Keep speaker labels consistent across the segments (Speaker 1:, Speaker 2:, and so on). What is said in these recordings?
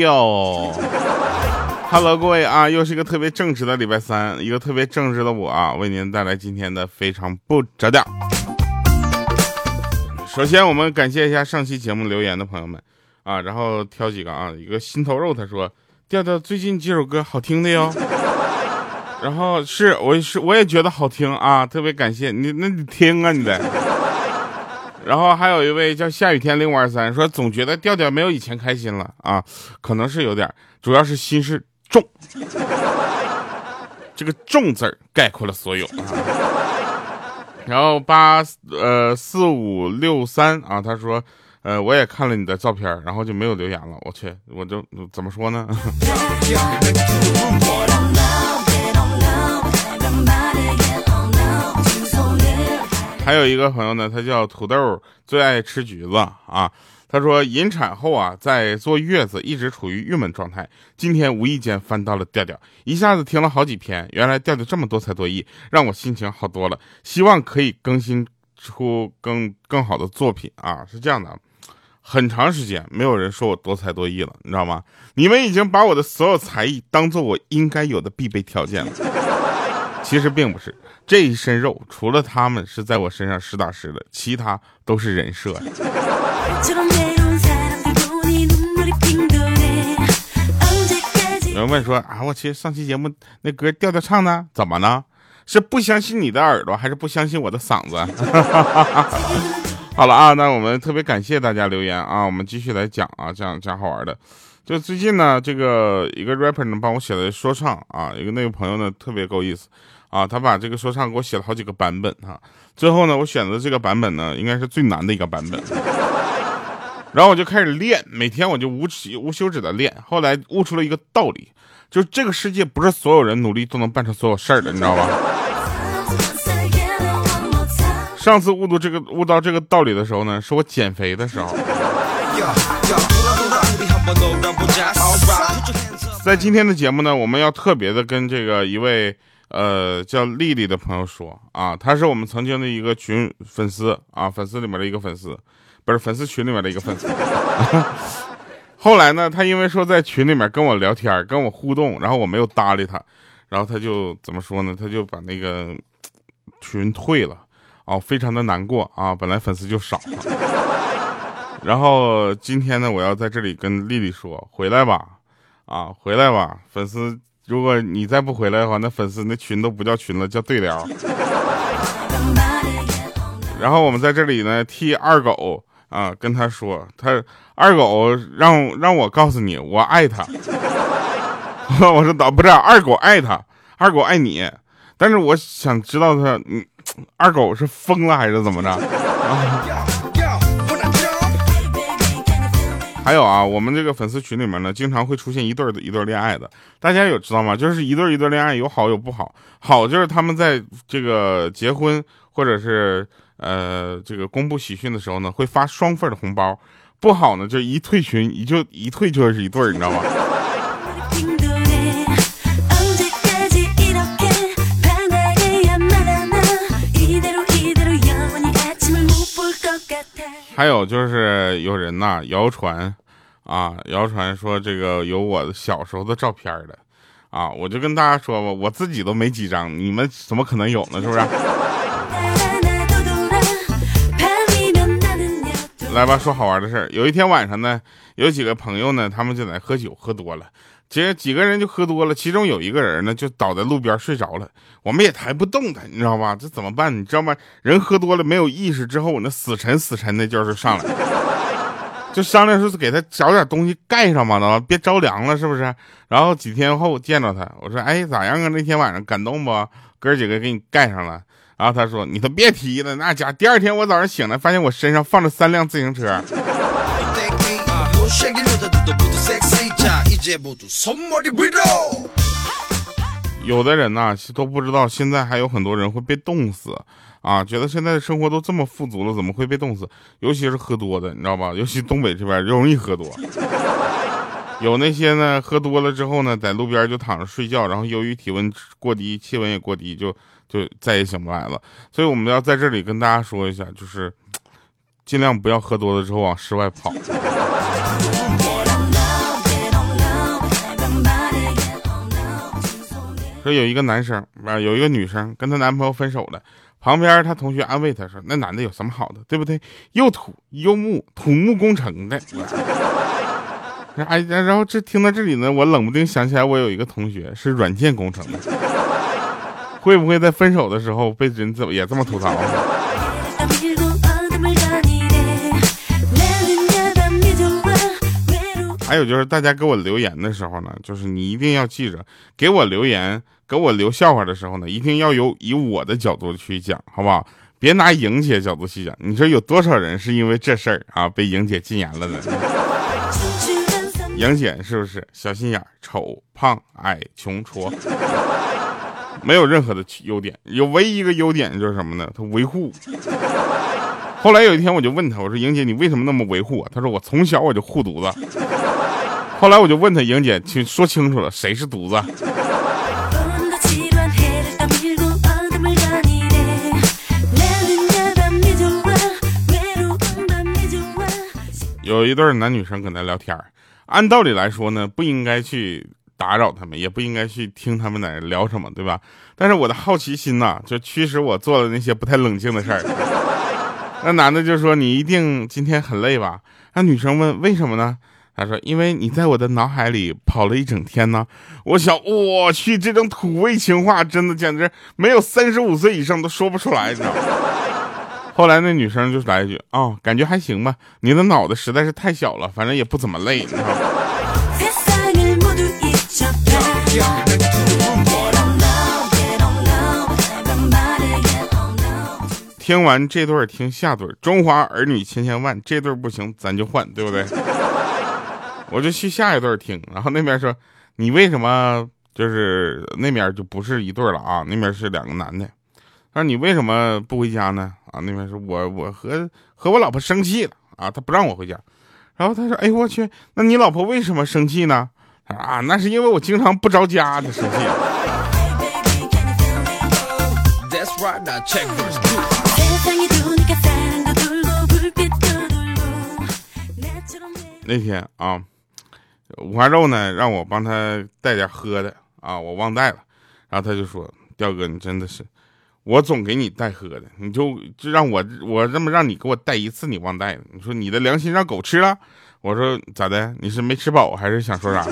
Speaker 1: 调。Hello，各位啊，又是一个特别正直的礼拜三，一个特别正直的我啊，为您带来今天的非常不着调。首先，我们感谢一下上期节目留言的朋友们啊，然后挑几个啊，一个心头肉他说调调最近几首歌好听的哟，然后是我是我也觉得好听啊，特别感谢你，那你听啊你得。然后还有一位叫下雨天零五二三说总觉得调调没有以前开心了啊，可能是有点，主要是心事重，这个重字儿概括了所有啊。然后八呃四五六三啊，他说，呃我也看了你的照片，然后就没有留言了。我去，我就怎么说呢？还有一个朋友呢，他叫土豆，最爱吃橘子啊。他说，引产后啊，在坐月子，一直处于郁闷状态。今天无意间翻到了调调，一下子听了好几篇。原来调调这么多才多艺，让我心情好多了。希望可以更新出更更好的作品啊！是这样的，很长时间没有人说我多才多艺了，你知道吗？你们已经把我的所有才艺当做我应该有的必备条件了。其实并不是，这一身肉除了他们是在我身上实打实的，其他都是人设。有人问说啊，我去上期节目那歌调调唱的怎么呢？是不相信你的耳朵，还是不相信我的嗓子？好了啊，那我们特别感谢大家留言啊，我们继续来讲啊，讲讲好玩的。就最近呢，这个一个 rapper 呢帮我写的说唱啊，一个那个朋友呢特别够意思啊，他把这个说唱给我写了好几个版本哈，最后呢，我选择这个版本呢，应该是最难的一个版本。然后我就开始练，每天我就无止无休止的练。后来悟出了一个道理，就是这个世界不是所有人努力都能办成所有事儿的，你知道吧？上次悟到这个悟到这个道理的时候呢，是我减肥的时候。在今天的节目呢，我们要特别的跟这个一位呃叫丽丽的朋友说啊，她是我们曾经的一个群粉丝啊，粉丝里面的一个粉丝。不是粉丝群里面的一个粉丝，后来呢，她因为说在群里面跟我聊天，跟我互动，然后我没有搭理她，然后她就怎么说呢？她就把那个群退了，哦，非常的难过啊！本来粉丝就少，然后今天呢，我要在这里跟丽丽说，回来吧，啊，回来吧，粉丝，如果你再不回来的话，那粉丝那群都不叫群了，叫对聊。然后我们在这里呢，替二狗。啊，跟他说，他二狗让让我告诉你，我爱他。我说导不是二狗爱他，二狗爱你，但是我想知道他，嗯，二狗是疯了还是怎么着？还有啊，我们这个粉丝群里面呢，经常会出现一对的一对恋爱的，大家有知道吗？就是一对一对恋爱，有好有不好。好就是他们在这个结婚或者是。呃，这个公布喜讯的时候呢，会发双份的红包。不好呢，就一退群，一就一退就是一对儿，你知道吗？还有就是有人呐，谣传啊，谣传说这个有我小时候的照片的啊，我就跟大家说吧，我自己都没几张，你们怎么可能有呢？是不是？来吧，说好玩的事儿。有一天晚上呢，有几个朋友呢，他们就在喝酒，喝多了。其实几个人就喝多了，其中有一个人呢，就倒在路边睡着了。我们也抬不动他，你知道吧？这怎么办？你知道吗？人喝多了没有意识之后，那死沉死沉的劲儿 就上来，就商量说是给他找点东西盖上嘛，别着凉了，是不是？然后几天后见着他，我说：“哎，咋样啊？那天晚上感动不？哥几个给你盖上了。”然后他说：“你都别提了，那家第二天我早上醒来，发现我身上放着三辆自行车。”有的人呐都不知道，现在还有很多人会被冻死啊！觉得现在的生活都这么富足了，怎么会被冻死？尤其是喝多的，你知道吧？尤其东北这边容易喝多。有那些呢，喝多了之后呢，在路边就躺着睡觉，然后由于体温过低，气温也过低，就。就再也醒不来了，所以我们要在这里跟大家说一下，就是尽量不要喝多了之后往室外跑。说有一个男生啊，有一个女生跟她男朋友分手了，旁边她同学安慰她说：“那男的有什么好的，对不对？又土又木，土木工程的。”哎，然后这听到这里呢，我冷不丁想起来，我有一个同学是软件工程的，会不会在分手的时候被人怎么也这么吐槽？还有就是大家给我留言的时候呢，就是你一定要记着，给我留言，给我留笑话的时候呢，一定要有以我的角度去讲，好不好？别拿莹姐角度去讲。你说有多少人是因为这事儿啊被莹姐禁言了呢？莹姐是不是小心眼、丑、胖、矮、穷、矬，没有任何的优点，有唯一一个优点就是什么呢？她维护。后来有一天我就问她，我说莹姐你为什么那么维护我？她说我从小我就护犊子。后来我就问他，莹姐，请说清楚了，谁是犊子？有一对男女生搁那聊天按道理来说呢，不应该去打扰他们，也不应该去听他们在聊什么，对吧？但是我的好奇心呐，就驱使我做了那些不太冷静的事儿。那男的就说：“你一定今天很累吧？”那女生问：“为什么呢？”他说：“因为你在我的脑海里跑了一整天呢。”我想，我去，这种土味情话真的简直没有三十五岁以上都说不出来，你知道吗？后来那女生就来一句：“哦，感觉还行吧，你的脑子实在是太小了，反正也不怎么累。”你知道吗？听完这对听下对中华儿女千千万，这对不行，咱就换，对不对？我就去下一对听，然后那边说你为什么就是那边就不是一对了啊？那边是两个男的。他说你为什么不回家呢？啊，那边说我我和和我老婆生气了啊，他不让我回家。然后他说哎我去，那你老婆为什么生气呢？啊，那是因为我经常不着家的生气。那天啊。五花肉呢，让我帮他带点喝的啊，我忘带了。然后他就说：“刁哥，你真的是，我总给你带喝的，你就就让我我这么让你给我带一次，你忘带了。你说你的良心让狗吃了？我说咋的？你是没吃饱还是想说啥？”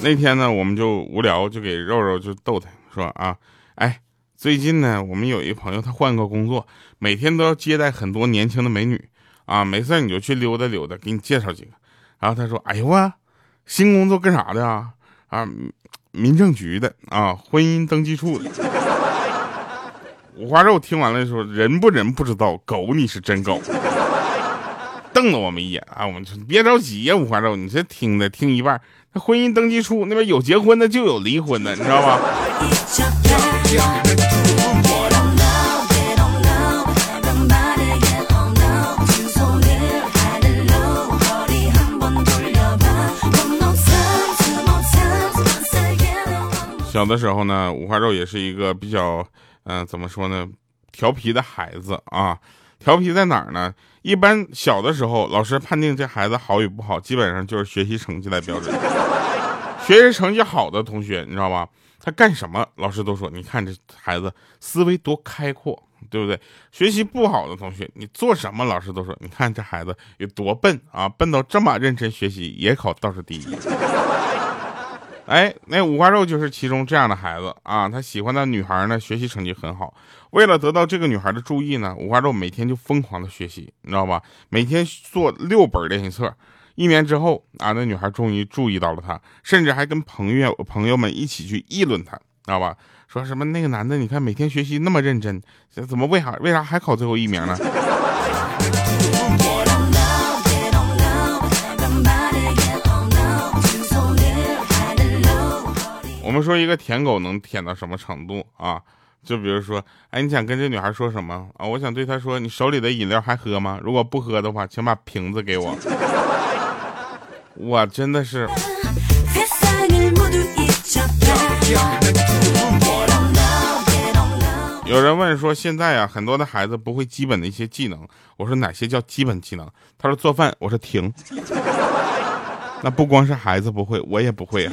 Speaker 1: 那天呢，我们就无聊，就给肉肉就逗他说啊，哎。最近呢，我们有一朋友，他换个工作，每天都要接待很多年轻的美女啊。没事你就去溜达溜达，给你介绍几个。然后他说：“哎呦啊，新工作干啥的啊？啊，民政局的啊，婚姻登记处的。”五花肉听完了说：“人不人不知道，狗你是真狗。”瞪了我们一眼啊，我们说别着急呀，五花肉，你这听的听一半，那婚姻登记处那边有结婚的就有离婚的，你知道吧？小的时候呢，五花肉也是一个比较，嗯，怎么说呢，调皮的孩子啊。调皮在哪儿呢？一般小的时候，老师判定这孩子好与不好，基本上就是学习成绩来标准。学习成绩好的同学，你知道吧？他干什么，老师都说，你看这孩子思维多开阔，对不对？学习不好的同学，你做什么，老师都说，你看这孩子有多笨啊，笨到这么认真学习也考倒数第一。哎，那五花肉就是其中这样的孩子啊，他喜欢的女孩呢，学习成绩很好。为了得到这个女孩的注意呢，五花肉每天就疯狂的学习，你知道吧？每天做六本练习册。一年之后啊，那女孩终于注意到了他，甚至还跟朋友朋友们一起去议论他，知道吧？说什么那个男的，你看每天学习那么认真，怎么为啥为啥还考最后一名呢？我们说一个舔狗能舔到什么程度啊？就比如说，哎，你想跟这女孩说什么啊？我想对她说，你手里的饮料还喝吗？如果不喝的话，请把瓶子给我。我真的是，有人问说，现在啊，很多的孩子不会基本的一些技能。我说哪些叫基本技能？他说做饭。我说停。那不光是孩子不会，我也不会啊，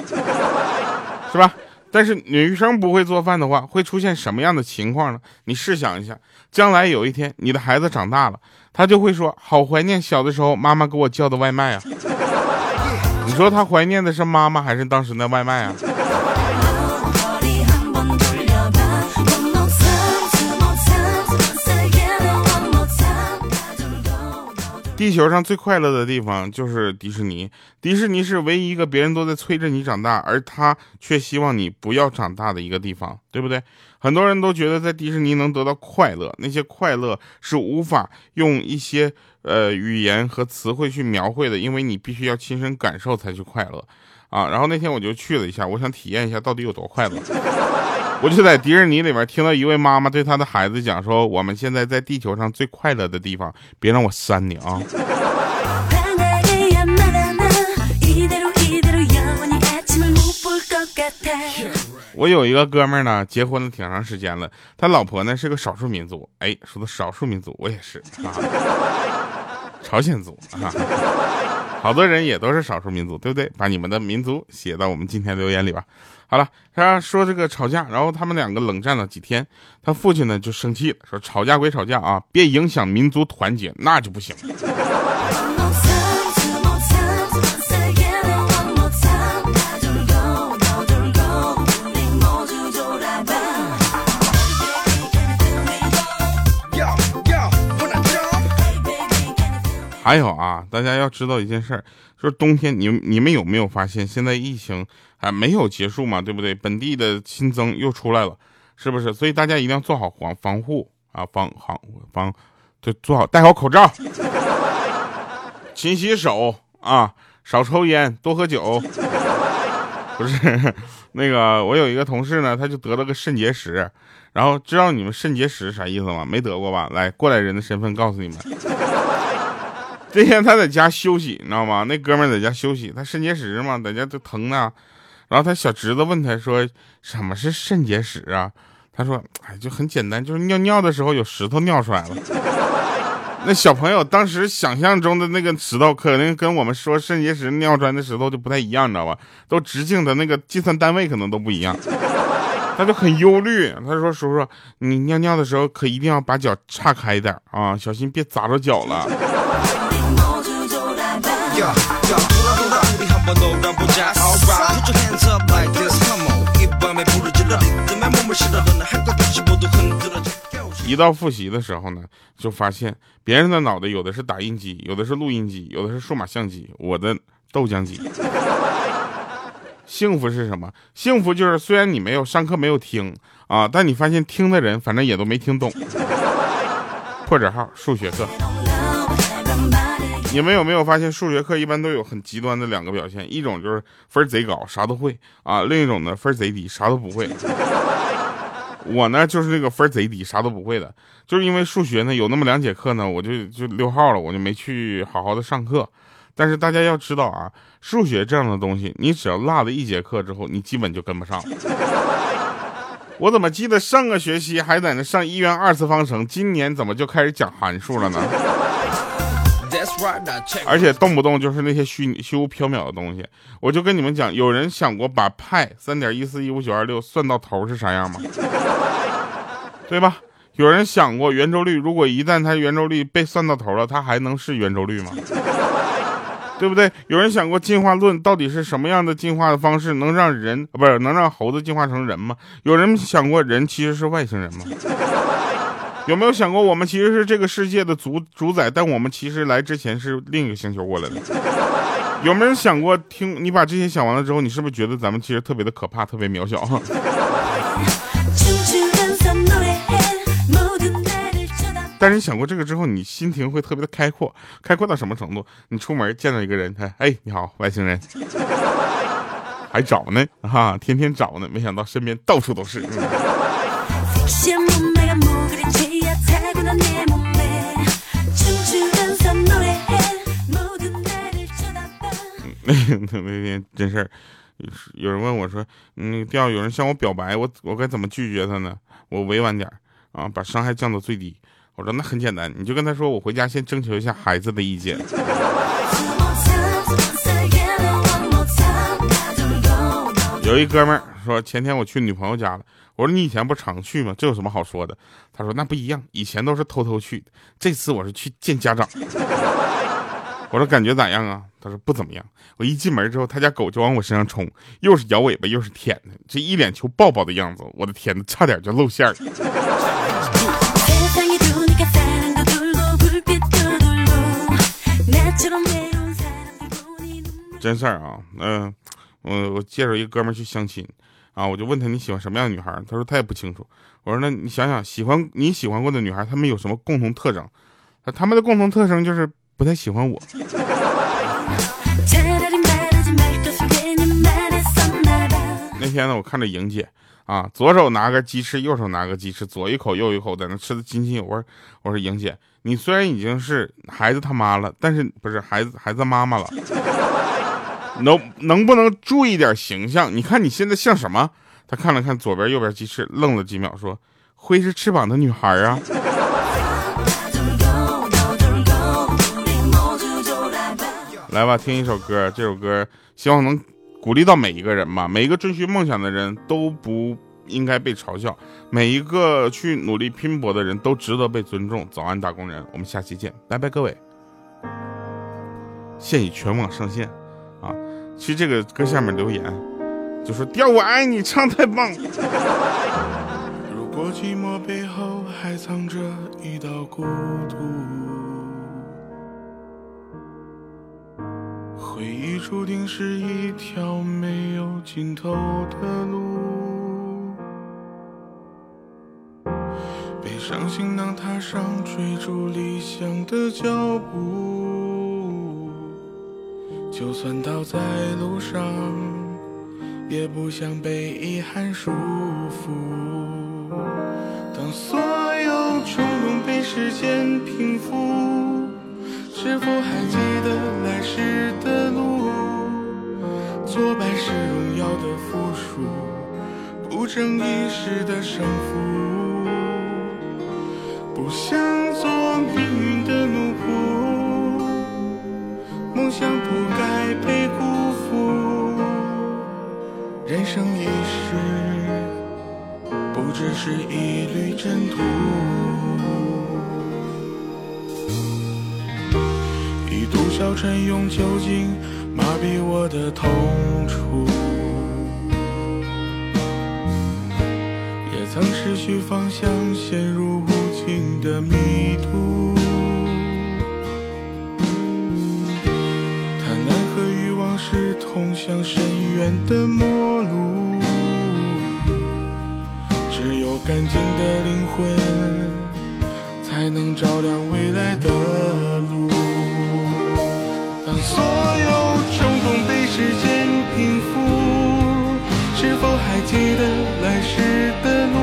Speaker 1: 是吧？但是女生不会做饭的话，会出现什么样的情况呢？你试想一下，将来有一天你的孩子长大了，他就会说：“好怀念小的时候妈妈给我叫的外卖啊。”你说他怀念的是妈妈还是当时那外卖啊？地球上最快乐的地方就是迪士尼。迪士尼是唯一一个别人都在催着你长大，而他却希望你不要长大的一个地方，对不对？很多人都觉得在迪士尼能得到快乐，那些快乐是无法用一些呃语言和词汇去描绘的，因为你必须要亲身感受才去快乐啊。然后那天我就去了一下，我想体验一下到底有多快乐。我就在迪士尼里面听到一位妈妈对她的孩子讲说：“我们现在在地球上最快乐的地方，别让我删你啊！”我有一个哥们儿呢，结婚了挺长时间了，他老婆呢是个少数民族。哎，说的少数民族，我也是啊，朝鲜族啊，好多人也都是少数民族，对不对？把你们的民族写到我们今天留言里吧。好了，他说这个吵架，然后他们两个冷战了几天，他父亲呢就生气了，说吵架归吵架啊，别影响民族团结，那就不行。还有啊，大家要知道一件事儿，就是冬天，你你们有没有发现，现在疫情还没有结束嘛，对不对？本地的新增又出来了，是不是？所以大家一定要做好防防护啊，防防防，就做好戴好口罩，勤洗手啊，少抽烟，多喝酒。不是那个，我有一个同事呢，他就得了个肾结石，然后知道你们肾结石啥意思吗？没得过吧？来，过来人的身份告诉你们。那天他在家休息，你知道吗？那哥们在家休息，他肾结石嘛，在家都疼呢。然后他小侄子问他说：“什么是肾结石啊？”他说：“哎，就很简单，就是尿尿的时候有石头尿出来了。”那小朋友当时想象中的那个石头，可能跟我们说肾结石尿出来的石头就不太一样，你知道吧？都直径的那个计算单位可能都不一样。他就很忧虑，他说：“叔叔，你尿尿的时候可一定要把脚岔开一点啊，小心别砸着脚了。”一到复习的时候呢，就发现别人的脑袋有的是打印机，有的是录音机，有的是数码相机，我的豆浆机。幸福是什么？幸福就是虽然你没有上课没有听啊，但你发现听的人反正也都没听懂。破折号数学课。你们有没有发现，数学课一般都有很极端的两个表现，一种就是分贼高，啥都会啊；另一种呢，分贼低，啥都不会。我呢，就是那个分贼低，啥都不会的。就是因为数学呢，有那么两节课呢，我就就溜号了，我就没去好好的上课。但是大家要知道啊，数学这样的东西，你只要落了一节课之后，你基本就跟不上。我怎么记得上个学期还在那上一元二次方程，今年怎么就开始讲函数了呢？而且动不动就是那些虚虚无缥缈的东西，我就跟你们讲，有人想过把派三点一四一五九二六算到头是啥样吗？对吧？有人想过圆周率，如果一旦它圆周率被算到头了，它还能是圆周率吗？对不对？有人想过进化论到底是什么样的进化的方式能让人不是能让猴子进化成人吗？有人想过人其实是外星人吗？有没有想过，我们其实是这个世界的主主宰，但我们其实来之前是另一个星球过来的？有没有想过，听你把这些想完了之后，你是不是觉得咱们其实特别的可怕，特别渺小？但是你想过这个之后，你心情会特别的开阔，开阔到什么程度？你出门见到一个人，他哎你好，外星人，还找呢哈，天天找呢，没想到身边到处都是。那那天真事儿，有人问我说：“嗯，调有人向我表白，我我该怎么拒绝他呢？”我委婉点
Speaker 2: 啊，把伤害降到最低。我说那很简单，你就跟他说，我回家先征求一下孩子的意见。有一哥们儿说，前天我去女朋友家了。我说你以前不常去吗？这有什么好说的？他说那不一样，以前都是偷偷去，这次我是去见家长。我说感觉咋样啊？他说不怎么样。我一进门之后，他家狗就往我身上冲，又是摇尾巴又是舔的，这一脸求抱抱的样子，我的天呐，差点就露馅了。真事儿啊，嗯，我我介绍一个哥们去相亲，啊，我就问他你喜欢什么样的女孩？他说他也不清楚。我说那你想想，喜欢你喜欢过的女孩，她们有什么共同特征？他们的共同特征就是不太喜欢我。那天呢，我看着莹姐啊，左手拿个鸡翅，右手拿个鸡翅，左一口右一口，在那吃的津津有味。我说莹姐，你虽然已经是孩子他妈了，但是不是孩子孩子妈妈了？能能不能注意点形象？你看你现在像什么？他看了看左边右边鸡翅，愣了几秒，说：“挥着翅膀的女孩啊。”来吧，听一首歌，这首歌希望能鼓励到每一个人吧。每一个追寻梦想的人都不应该被嘲笑，每一个去努力拼搏的人都值得被尊重。早安，打工人，我们下期见，拜拜，各位。现已全网上线。啊，去这个歌下面留言，就说“调我爱你”唱太棒。如果寂寞背后还藏着一道孤独，回忆注定是一条没有尽头的路，背上行囊踏上追逐理想的脚步。就算倒在路上，也不想被遗憾束缚。当所有冲动被时间平复，是否还记得来时的路？挫败是荣耀的附属，不争一时的胜负。不想做命运的奴仆，梦想不该。被辜负，人生一世，不只是一缕尘土。一度小尘用酒精麻痹我的痛楚，也曾失去方向，陷入无尽的迷途。通向深渊的陌路，只有干净的灵魂，才能照亮未来的路。当所有冲动被时间平复，是否还记得来时的路？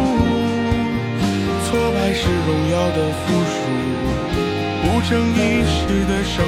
Speaker 2: 挫败是荣耀的附属，不争一时的胜